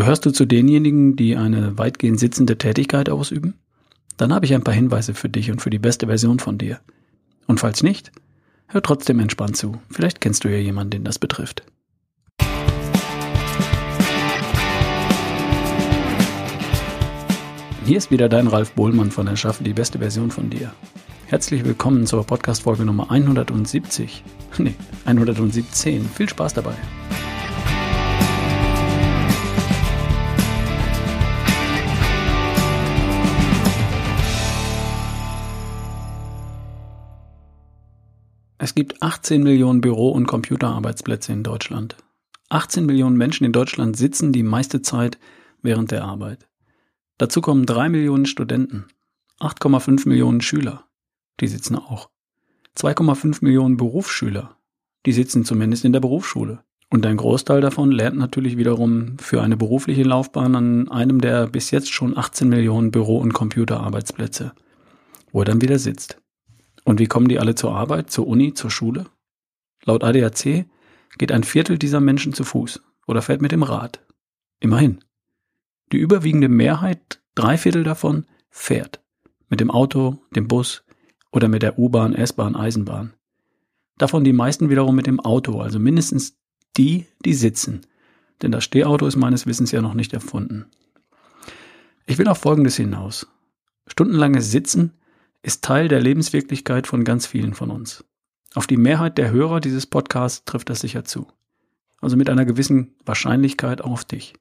Gehörst du zu denjenigen, die eine weitgehend sitzende Tätigkeit ausüben? Dann habe ich ein paar Hinweise für dich und für die beste Version von dir. Und falls nicht, hör trotzdem entspannt zu. Vielleicht kennst du ja jemanden, den das betrifft. Hier ist wieder dein Ralf Bohlmann von Erschaffe die beste Version von dir. Herzlich willkommen zur Podcast-Folge Nummer 170. Nee, 117. Viel Spaß dabei. Es gibt 18 Millionen Büro- und Computerarbeitsplätze in Deutschland. 18 Millionen Menschen in Deutschland sitzen die meiste Zeit während der Arbeit. Dazu kommen 3 Millionen Studenten, 8,5 Millionen Schüler, die sitzen auch. 2,5 Millionen Berufsschüler, die sitzen zumindest in der Berufsschule. Und ein Großteil davon lernt natürlich wiederum für eine berufliche Laufbahn an einem der bis jetzt schon 18 Millionen Büro- und Computerarbeitsplätze, wo er dann wieder sitzt. Und wie kommen die alle zur Arbeit, zur Uni, zur Schule? Laut ADAC geht ein Viertel dieser Menschen zu Fuß oder fährt mit dem Rad. Immerhin. Die überwiegende Mehrheit, drei Viertel davon, fährt. Mit dem Auto, dem Bus oder mit der U-Bahn, S-Bahn, Eisenbahn. Davon die meisten wiederum mit dem Auto, also mindestens die, die sitzen. Denn das Stehauto ist meines Wissens ja noch nicht erfunden. Ich will auf Folgendes hinaus. Stundenlanges Sitzen ist Teil der Lebenswirklichkeit von ganz vielen von uns. Auf die Mehrheit der Hörer dieses Podcasts trifft das sicher zu. Also mit einer gewissen Wahrscheinlichkeit auf dich.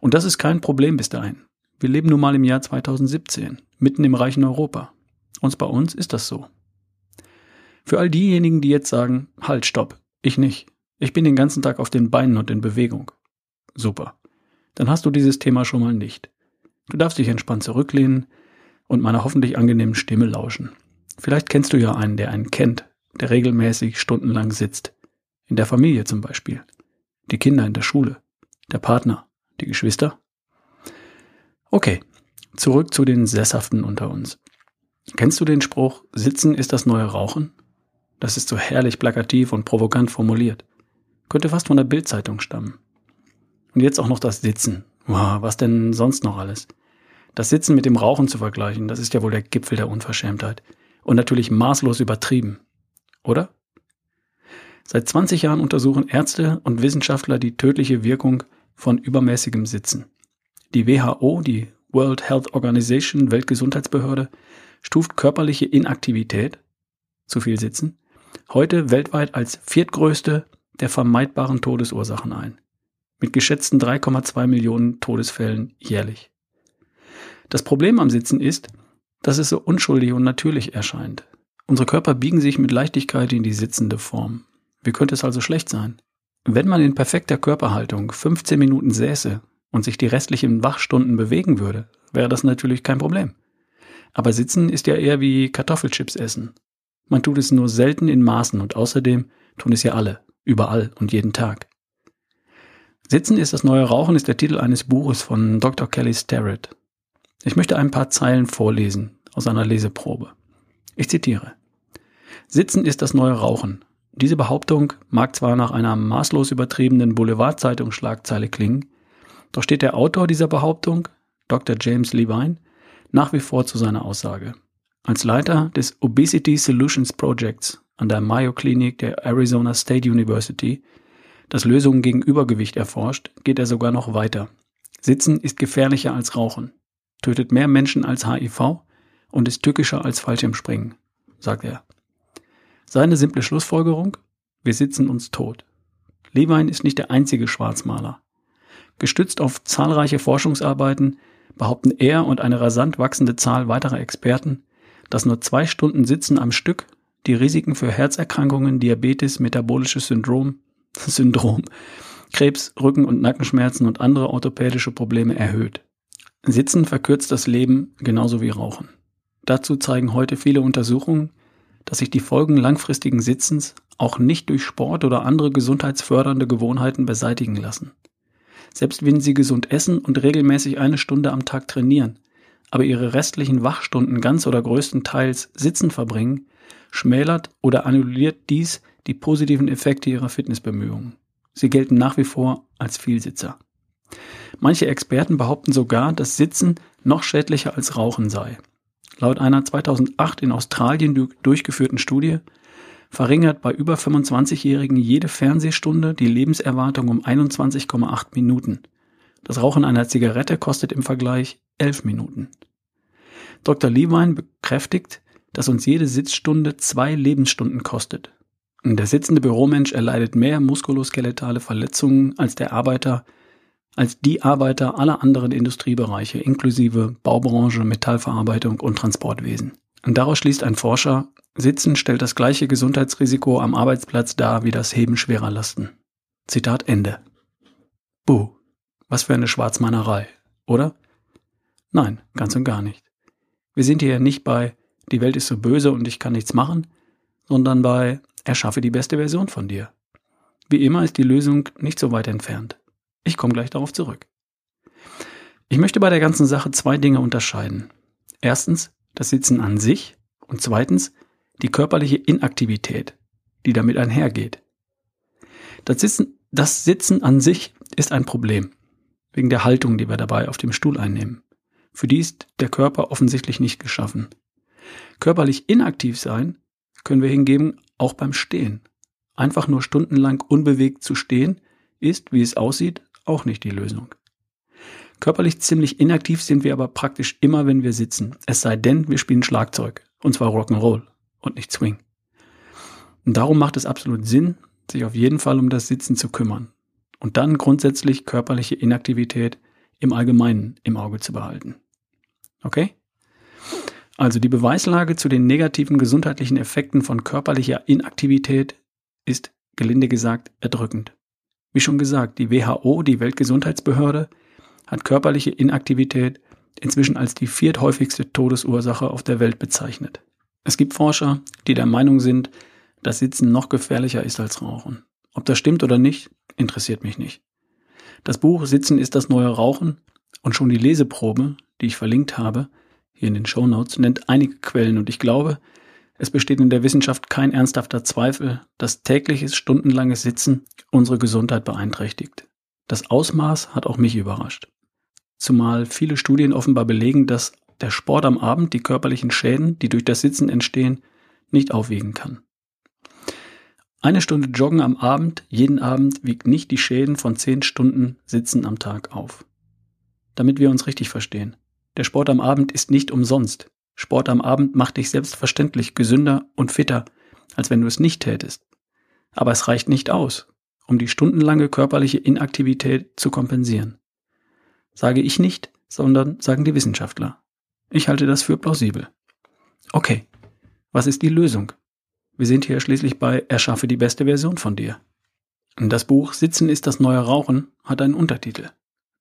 Und das ist kein Problem bis dahin. Wir leben nun mal im Jahr 2017, mitten im reichen Europa. Und bei uns ist das so. Für all diejenigen, die jetzt sagen, halt, stopp, ich nicht. Ich bin den ganzen Tag auf den Beinen und in Bewegung. Super. Dann hast du dieses Thema schon mal nicht. Du darfst dich entspannt zurücklehnen, und meiner hoffentlich angenehmen Stimme lauschen. Vielleicht kennst du ja einen, der einen kennt, der regelmäßig stundenlang sitzt. In der Familie zum Beispiel. Die Kinder in der Schule. Der Partner. Die Geschwister. Okay, zurück zu den Sesshaften unter uns. Kennst du den Spruch, Sitzen ist das neue Rauchen? Das ist so herrlich plakativ und provokant formuliert. Könnte fast von der Bildzeitung stammen. Und jetzt auch noch das Sitzen. Wow, was denn sonst noch alles? Das Sitzen mit dem Rauchen zu vergleichen, das ist ja wohl der Gipfel der Unverschämtheit. Und natürlich maßlos übertrieben. Oder? Seit 20 Jahren untersuchen Ärzte und Wissenschaftler die tödliche Wirkung von übermäßigem Sitzen. Die WHO, die World Health Organization, Weltgesundheitsbehörde, stuft körperliche Inaktivität, zu viel Sitzen, heute weltweit als viertgrößte der vermeidbaren Todesursachen ein. Mit geschätzten 3,2 Millionen Todesfällen jährlich. Das Problem am Sitzen ist, dass es so unschuldig und natürlich erscheint. Unsere Körper biegen sich mit Leichtigkeit in die sitzende Form. Wie könnte es also schlecht sein? Wenn man in perfekter Körperhaltung 15 Minuten säße und sich die restlichen Wachstunden bewegen würde, wäre das natürlich kein Problem. Aber Sitzen ist ja eher wie Kartoffelchips essen. Man tut es nur selten in Maßen und außerdem tun es ja alle, überall und jeden Tag. Sitzen ist das neue Rauchen ist der Titel eines Buches von Dr. Kelly Starrett. Ich möchte ein paar Zeilen vorlesen aus einer Leseprobe. Ich zitiere. Sitzen ist das neue Rauchen. Diese Behauptung mag zwar nach einer maßlos übertriebenen Boulevardzeitungsschlagzeile klingen, doch steht der Autor dieser Behauptung, Dr. James Levine, nach wie vor zu seiner Aussage. Als Leiter des Obesity Solutions Projects an der Mayo Clinic der Arizona State University, das Lösungen gegen Übergewicht erforscht, geht er sogar noch weiter. Sitzen ist gefährlicher als Rauchen tötet mehr Menschen als HIV und ist tückischer als Fallschirmspringen, sagt er. Seine simple Schlussfolgerung? Wir sitzen uns tot. Levine ist nicht der einzige Schwarzmaler. Gestützt auf zahlreiche Forschungsarbeiten behaupten er und eine rasant wachsende Zahl weiterer Experten, dass nur zwei Stunden Sitzen am Stück die Risiken für Herzerkrankungen, Diabetes, metabolisches Syndrom, Syndrom, Krebs, Rücken- und Nackenschmerzen und andere orthopädische Probleme erhöht. Sitzen verkürzt das Leben genauso wie Rauchen. Dazu zeigen heute viele Untersuchungen, dass sich die Folgen langfristigen Sitzens auch nicht durch Sport oder andere gesundheitsfördernde Gewohnheiten beseitigen lassen. Selbst wenn Sie gesund essen und regelmäßig eine Stunde am Tag trainieren, aber Ihre restlichen Wachstunden ganz oder größtenteils sitzen verbringen, schmälert oder annulliert dies die positiven Effekte Ihrer Fitnessbemühungen. Sie gelten nach wie vor als Vielsitzer. Manche Experten behaupten sogar, dass Sitzen noch schädlicher als Rauchen sei. Laut einer 2008 in Australien durchgeführten Studie verringert bei über 25-Jährigen jede Fernsehstunde die Lebenserwartung um 21,8 Minuten. Das Rauchen einer Zigarette kostet im Vergleich 11 Minuten. Dr. Levine bekräftigt, dass uns jede Sitzstunde zwei Lebensstunden kostet. Der sitzende Büromensch erleidet mehr muskuloskeletale Verletzungen als der Arbeiter, als die Arbeiter aller anderen Industriebereiche, inklusive Baubranche, Metallverarbeitung und Transportwesen. Und daraus schließt ein Forscher, Sitzen stellt das gleiche Gesundheitsrisiko am Arbeitsplatz dar wie das Heben schwerer Lasten. Zitat Ende. Buh, was für eine Schwarzmalerei, oder? Nein, ganz und gar nicht. Wir sind hier nicht bei die Welt ist so böse und ich kann nichts machen, sondern bei erschaffe die beste Version von dir. Wie immer ist die Lösung nicht so weit entfernt. Ich komme gleich darauf zurück. Ich möchte bei der ganzen Sache zwei Dinge unterscheiden. Erstens das Sitzen an sich und zweitens die körperliche Inaktivität, die damit einhergeht. Das Sitzen, das Sitzen an sich ist ein Problem, wegen der Haltung, die wir dabei auf dem Stuhl einnehmen. Für die ist der Körper offensichtlich nicht geschaffen. Körperlich inaktiv sein können wir hingegen auch beim Stehen. Einfach nur stundenlang unbewegt zu stehen, ist, wie es aussieht, auch nicht die Lösung. Körperlich ziemlich inaktiv sind wir aber praktisch immer, wenn wir sitzen. Es sei denn, wir spielen Schlagzeug. Und zwar Rock'n'Roll und nicht Swing. Und darum macht es absolut Sinn, sich auf jeden Fall um das Sitzen zu kümmern. Und dann grundsätzlich körperliche Inaktivität im Allgemeinen im Auge zu behalten. Okay? Also die Beweislage zu den negativen gesundheitlichen Effekten von körperlicher Inaktivität ist, gelinde gesagt, erdrückend. Wie schon gesagt, die WHO, die Weltgesundheitsbehörde, hat körperliche Inaktivität inzwischen als die vierthäufigste Todesursache auf der Welt bezeichnet. Es gibt Forscher, die der Meinung sind, dass Sitzen noch gefährlicher ist als Rauchen. Ob das stimmt oder nicht, interessiert mich nicht. Das Buch Sitzen ist das neue Rauchen und schon die Leseprobe, die ich verlinkt habe, hier in den Show Notes, nennt einige Quellen und ich glaube, es besteht in der Wissenschaft kein ernsthafter Zweifel, dass tägliches stundenlanges Sitzen unsere Gesundheit beeinträchtigt. Das Ausmaß hat auch mich überrascht. Zumal viele Studien offenbar belegen, dass der Sport am Abend die körperlichen Schäden, die durch das Sitzen entstehen, nicht aufwiegen kann. Eine Stunde Joggen am Abend, jeden Abend, wiegt nicht die Schäden von zehn Stunden Sitzen am Tag auf. Damit wir uns richtig verstehen. Der Sport am Abend ist nicht umsonst. Sport am Abend macht dich selbstverständlich gesünder und fitter, als wenn du es nicht tätest. Aber es reicht nicht aus, um die stundenlange körperliche Inaktivität zu kompensieren. Sage ich nicht, sondern sagen die Wissenschaftler. Ich halte das für plausibel. Okay, was ist die Lösung? Wir sind hier schließlich bei Erschaffe die beste Version von dir. Das Buch Sitzen ist das neue Rauchen hat einen Untertitel.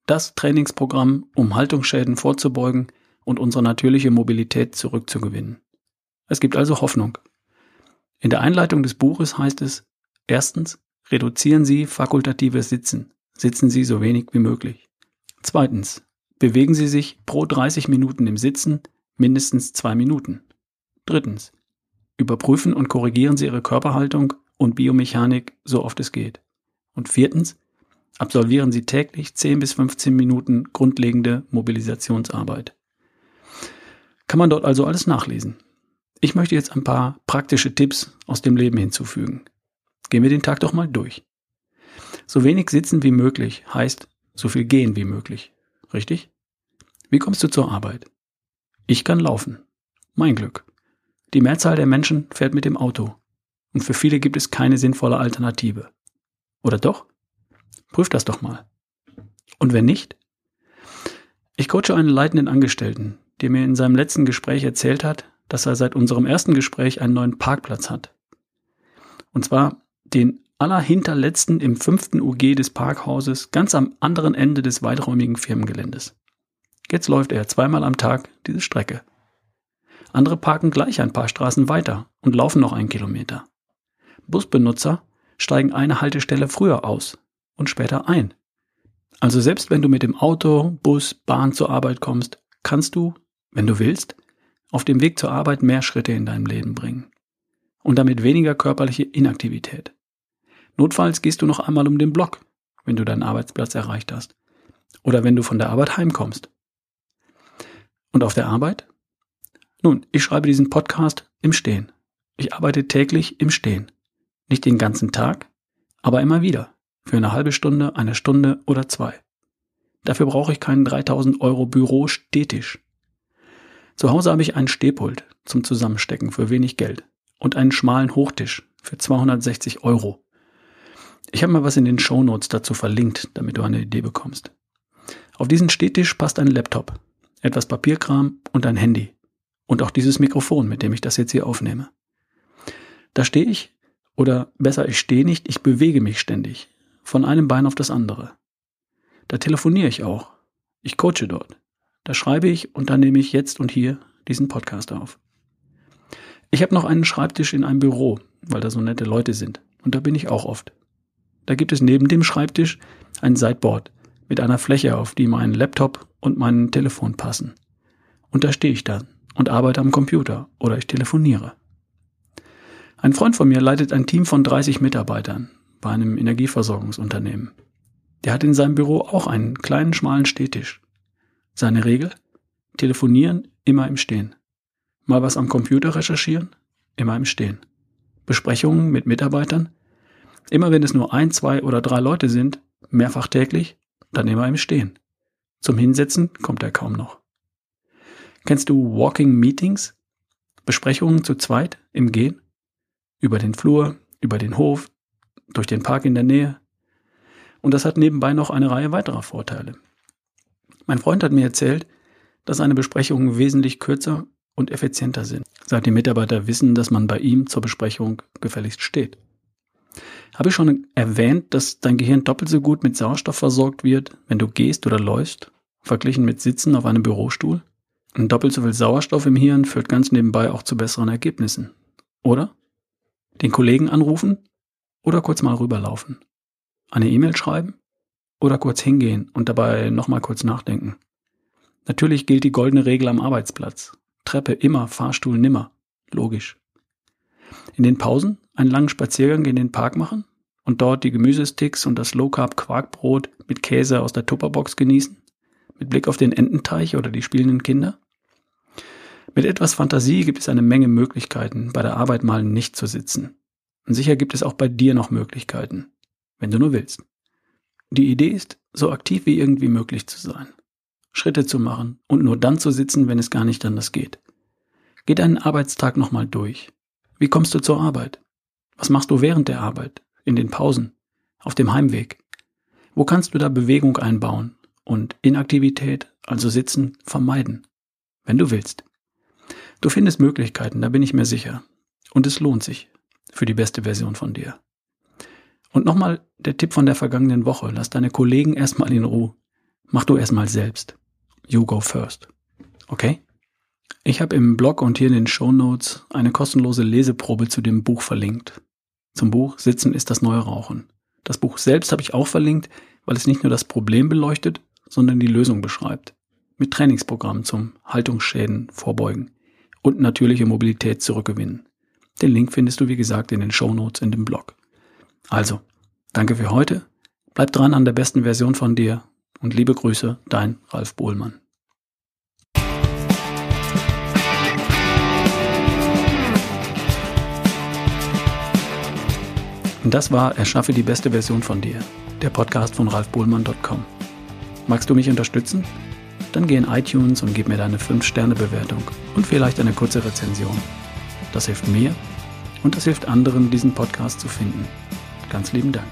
Das Trainingsprogramm, um Haltungsschäden vorzubeugen und unsere natürliche Mobilität zurückzugewinnen. Es gibt also Hoffnung. In der Einleitung des Buches heißt es, erstens, reduzieren Sie fakultatives Sitzen. Sitzen Sie so wenig wie möglich. Zweitens, bewegen Sie sich pro 30 Minuten im Sitzen mindestens zwei Minuten. Drittens, überprüfen und korrigieren Sie Ihre Körperhaltung und Biomechanik so oft es geht. Und viertens, absolvieren Sie täglich 10 bis 15 Minuten grundlegende Mobilisationsarbeit. Kann man dort also alles nachlesen. Ich möchte jetzt ein paar praktische Tipps aus dem Leben hinzufügen. Gehen wir den Tag doch mal durch. So wenig sitzen wie möglich heißt so viel gehen wie möglich. Richtig? Wie kommst du zur Arbeit? Ich kann laufen. Mein Glück. Die Mehrzahl der Menschen fährt mit dem Auto. Und für viele gibt es keine sinnvolle Alternative. Oder doch? Prüf das doch mal. Und wenn nicht? Ich coache einen leitenden Angestellten, der mir in seinem letzten Gespräch erzählt hat, dass er seit unserem ersten Gespräch einen neuen Parkplatz hat. Und zwar den allerhinterletzten im fünften UG des Parkhauses, ganz am anderen Ende des weiträumigen Firmengeländes. Jetzt läuft er zweimal am Tag diese Strecke. Andere parken gleich ein paar Straßen weiter und laufen noch einen Kilometer. Busbenutzer steigen eine Haltestelle früher aus und später ein. Also selbst wenn du mit dem Auto, Bus, Bahn zur Arbeit kommst, kannst du, wenn du willst, auf dem Weg zur Arbeit mehr Schritte in deinem Leben bringen. Und damit weniger körperliche Inaktivität. Notfalls gehst du noch einmal um den Block, wenn du deinen Arbeitsplatz erreicht hast. oder wenn du von der Arbeit heimkommst. Und auf der Arbeit? Nun, ich schreibe diesen Podcast im Stehen. Ich arbeite täglich im Stehen. Nicht den ganzen Tag, aber immer wieder. Für eine halbe Stunde, eine Stunde oder zwei. Dafür brauche ich keinen 3000 Euro Büro Stehtisch. Zu Hause habe ich einen Stehpult zum Zusammenstecken für wenig Geld und einen schmalen Hochtisch für 260 Euro. Ich habe mal was in den Shownotes dazu verlinkt, damit du eine Idee bekommst. Auf diesen Stehtisch passt ein Laptop, etwas Papierkram und ein Handy. Und auch dieses Mikrofon, mit dem ich das jetzt hier aufnehme. Da stehe ich, oder besser, ich stehe nicht, ich bewege mich ständig, von einem Bein auf das andere. Da telefoniere ich auch. Ich coache dort. Da schreibe ich und dann nehme ich jetzt und hier diesen Podcast auf. Ich habe noch einen Schreibtisch in einem Büro, weil da so nette Leute sind. Und da bin ich auch oft. Da gibt es neben dem Schreibtisch ein Sideboard mit einer Fläche, auf die mein Laptop und mein Telefon passen. Und da stehe ich dann und arbeite am Computer oder ich telefoniere. Ein Freund von mir leitet ein Team von 30 Mitarbeitern bei einem Energieversorgungsunternehmen. Der hat in seinem Büro auch einen kleinen schmalen Stehtisch. Seine Regel? Telefonieren immer im Stehen. Mal was am Computer recherchieren? Immer im Stehen. Besprechungen mit Mitarbeitern? Immer wenn es nur ein, zwei oder drei Leute sind, mehrfach täglich, dann immer im Stehen. Zum Hinsetzen kommt er kaum noch. Kennst du Walking Meetings? Besprechungen zu zweit im Gehen? Über den Flur, über den Hof, durch den Park in der Nähe? Und das hat nebenbei noch eine Reihe weiterer Vorteile. Mein Freund hat mir erzählt, dass seine Besprechungen wesentlich kürzer und effizienter sind, seit die Mitarbeiter wissen, dass man bei ihm zur Besprechung gefälligst steht. Habe ich schon erwähnt, dass dein Gehirn doppelt so gut mit Sauerstoff versorgt wird, wenn du gehst oder läufst, verglichen mit Sitzen auf einem Bürostuhl? Und doppelt so viel Sauerstoff im Hirn führt ganz nebenbei auch zu besseren Ergebnissen. Oder? Den Kollegen anrufen oder kurz mal rüberlaufen eine E-Mail schreiben oder kurz hingehen und dabei nochmal kurz nachdenken. Natürlich gilt die goldene Regel am Arbeitsplatz. Treppe immer, Fahrstuhl nimmer. Logisch. In den Pausen einen langen Spaziergang in den Park machen und dort die Gemüsesticks und das Low Carb Quarkbrot mit Käse aus der Tupperbox genießen, mit Blick auf den Ententeich oder die spielenden Kinder. Mit etwas Fantasie gibt es eine Menge Möglichkeiten, bei der Arbeit mal nicht zu sitzen. Und sicher gibt es auch bei dir noch Möglichkeiten wenn du nur willst. Die Idee ist, so aktiv wie irgendwie möglich zu sein, Schritte zu machen und nur dann zu sitzen, wenn es gar nicht anders geht. Geh deinen Arbeitstag nochmal durch. Wie kommst du zur Arbeit? Was machst du während der Arbeit, in den Pausen, auf dem Heimweg? Wo kannst du da Bewegung einbauen und Inaktivität, also Sitzen, vermeiden, wenn du willst? Du findest Möglichkeiten, da bin ich mir sicher. Und es lohnt sich für die beste Version von dir. Und nochmal der Tipp von der vergangenen Woche. Lass deine Kollegen erstmal in Ruhe. Mach du erstmal selbst. You go first. Okay? Ich habe im Blog und hier in den Show Notes eine kostenlose Leseprobe zu dem Buch verlinkt. Zum Buch Sitzen ist das neue Rauchen. Das Buch selbst habe ich auch verlinkt, weil es nicht nur das Problem beleuchtet, sondern die Lösung beschreibt. Mit Trainingsprogrammen zum Haltungsschäden vorbeugen und natürliche Mobilität zurückgewinnen. Den Link findest du wie gesagt in den Show Notes in dem Blog. Also, danke für heute. Bleib dran an der besten Version von dir und liebe Grüße, dein Ralf Bohlmann. Und das war Erschaffe die beste Version von dir, der Podcast von ralfbohlmann.com. Magst du mich unterstützen? Dann geh in iTunes und gib mir deine 5-Sterne-Bewertung und vielleicht eine kurze Rezension. Das hilft mir und das hilft anderen, diesen Podcast zu finden. Ganz lieben Dank.